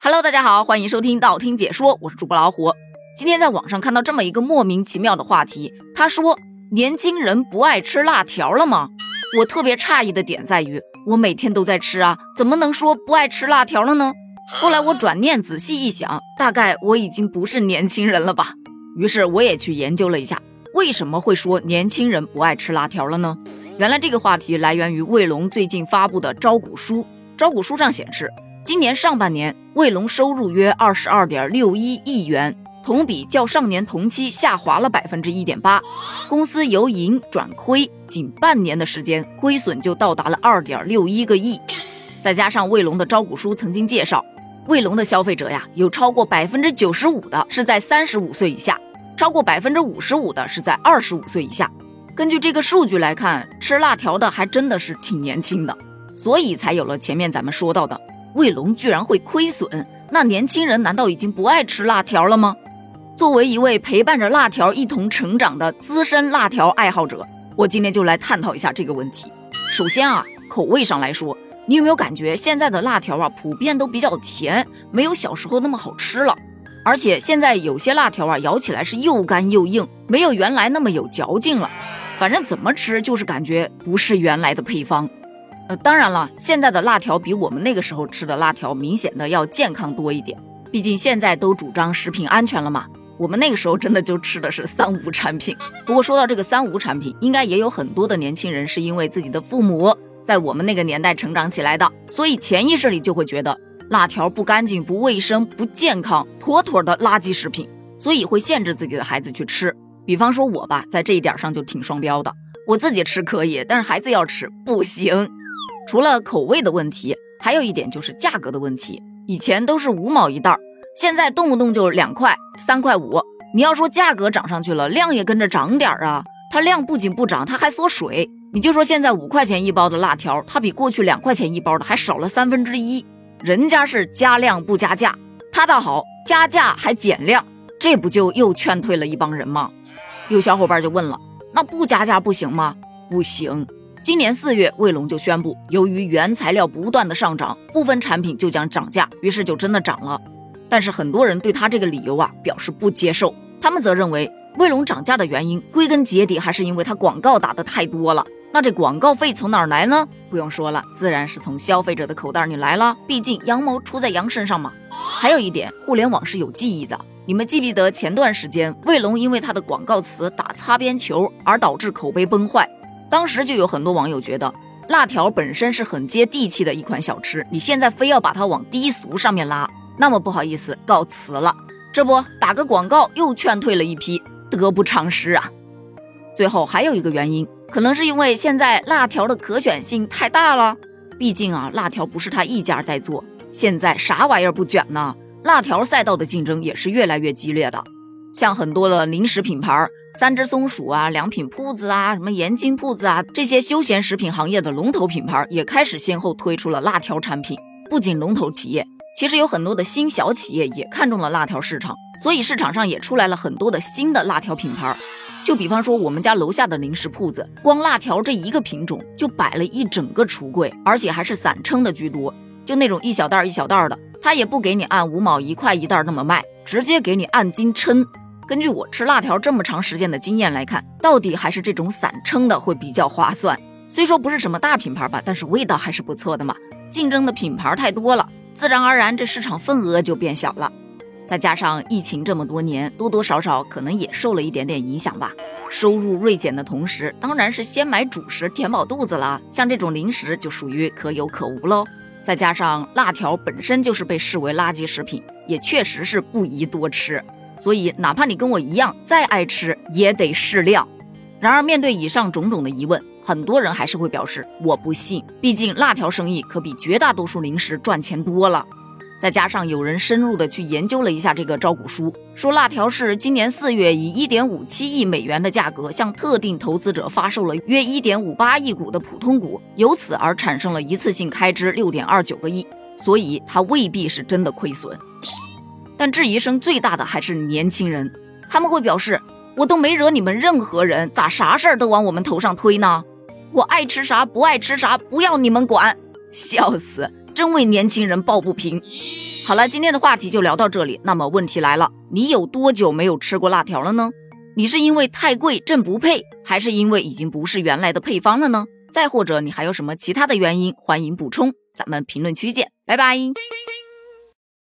Hello，大家好，欢迎收听道听解说，我是主播老虎。今天在网上看到这么一个莫名其妙的话题，他说年轻人不爱吃辣条了吗？我特别诧异的点在于，我每天都在吃啊，怎么能说不爱吃辣条了呢？后来我转念仔细一想，大概我已经不是年轻人了吧。于是我也去研究了一下，为什么会说年轻人不爱吃辣条了呢？原来这个话题来源于卫龙最近发布的招股书，招股书上显示。今年上半年，卫龙收入约二十二点六一亿元，同比较上年同期下滑了百分之一点八。公司由盈转亏，仅半年的时间，亏损就到达了二点六一个亿。再加上卫龙的招股书曾经介绍，卫龙的消费者呀，有超过百分之九十五的是在三十五岁以下，超过百分之五十五的是在二十五岁以下。根据这个数据来看，吃辣条的还真的是挺年轻的，所以才有了前面咱们说到的。卫龙居然会亏损，那年轻人难道已经不爱吃辣条了吗？作为一位陪伴着辣条一同成长的资深辣条爱好者，我今天就来探讨一下这个问题。首先啊，口味上来说，你有没有感觉现在的辣条啊，普遍都比较甜，没有小时候那么好吃了？而且现在有些辣条啊，咬起来是又干又硬，没有原来那么有嚼劲了。反正怎么吃就是感觉不是原来的配方。呃，当然了，现在的辣条比我们那个时候吃的辣条明显的要健康多一点。毕竟现在都主张食品安全了嘛。我们那个时候真的就吃的是三无产品。不过说到这个三无产品，应该也有很多的年轻人是因为自己的父母在我们那个年代成长起来的，所以潜意识里就会觉得辣条不干净、不卫生、不健康，妥妥的垃圾食品，所以会限制自己的孩子去吃。比方说我吧，在这一点上就挺双标的，我自己吃可以，但是孩子要吃不行。除了口味的问题，还有一点就是价格的问题。以前都是五毛一袋，现在动不动就两块、三块五。你要说价格涨上去了，量也跟着涨点儿啊。它量不仅不涨，它还缩水。你就说现在五块钱一包的辣条，它比过去两块钱一包的还少了三分之一。人家是加量不加价，它倒好，加价还减量，这不就又劝退了一帮人吗？有小伙伴就问了，那不加价不行吗？不行。今年四月，卫龙就宣布，由于原材料不断的上涨，部分产品就将涨价，于是就真的涨了。但是很多人对他这个理由啊表示不接受，他们则认为卫龙涨价的原因，归根结底还是因为他广告打的太多了。那这广告费从哪儿来呢？不用说了，自然是从消费者的口袋里来了。毕竟羊毛出在羊身上嘛。还有一点，互联网是有记忆的，你们记不记得前段时间卫龙因为他的广告词打擦边球而导致口碑崩坏？当时就有很多网友觉得，辣条本身是很接地气的一款小吃，你现在非要把它往低俗上面拉，那么不好意思，告辞了。这不打个广告又劝退了一批，得不偿失啊。最后还有一个原因，可能是因为现在辣条的可选性太大了，毕竟啊，辣条不是他一家在做，现在啥玩意儿不卷呢？辣条赛道的竞争也是越来越激烈的。像很多的零食品牌，三只松鼠啊、良品铺子啊、什么盐津铺子啊，这些休闲食品行业的龙头品牌也开始先后推出了辣条产品。不仅龙头企业，其实有很多的新小企业也看中了辣条市场，所以市场上也出来了很多的新的辣条品牌。就比方说我们家楼下的零食铺子，光辣条这一个品种就摆了一整个橱柜，而且还是散称的居多，就那种一小袋一小袋的，他也不给你按五毛一块一袋那么卖，直接给你按斤称。根据我吃辣条这么长时间的经验来看，到底还是这种散称的会比较划算。虽说不是什么大品牌吧，但是味道还是不错的嘛。竞争的品牌太多了，自然而然这市场份额就变小了。再加上疫情这么多年，多多少少可能也受了一点点影响吧。收入锐减的同时，当然是先买主食填饱肚子了。像这种零食就属于可有可无喽。再加上辣条本身就是被视为垃圾食品，也确实是不宜多吃。所以，哪怕你跟我一样再爱吃，也得适量。然而，面对以上种种的疑问，很多人还是会表示我不信。毕竟，辣条生意可比绝大多数零食赚钱多了。再加上有人深入的去研究了一下这个招股书，说辣条是今年四月以一点五七亿美元的价格向特定投资者发售了约一点五八亿股的普通股，由此而产生了一次性开支六点二九个亿，所以它未必是真的亏损。但质疑声最大的还是年轻人，他们会表示：“我都没惹你们任何人，咋啥事儿都往我们头上推呢？我爱吃啥不爱吃啥，不要你们管！”笑死，真为年轻人抱不平。好了，今天的话题就聊到这里。那么问题来了，你有多久没有吃过辣条了呢？你是因为太贵朕不配，还是因为已经不是原来的配方了呢？再或者你还有什么其他的原因？欢迎补充，咱们评论区见，拜拜。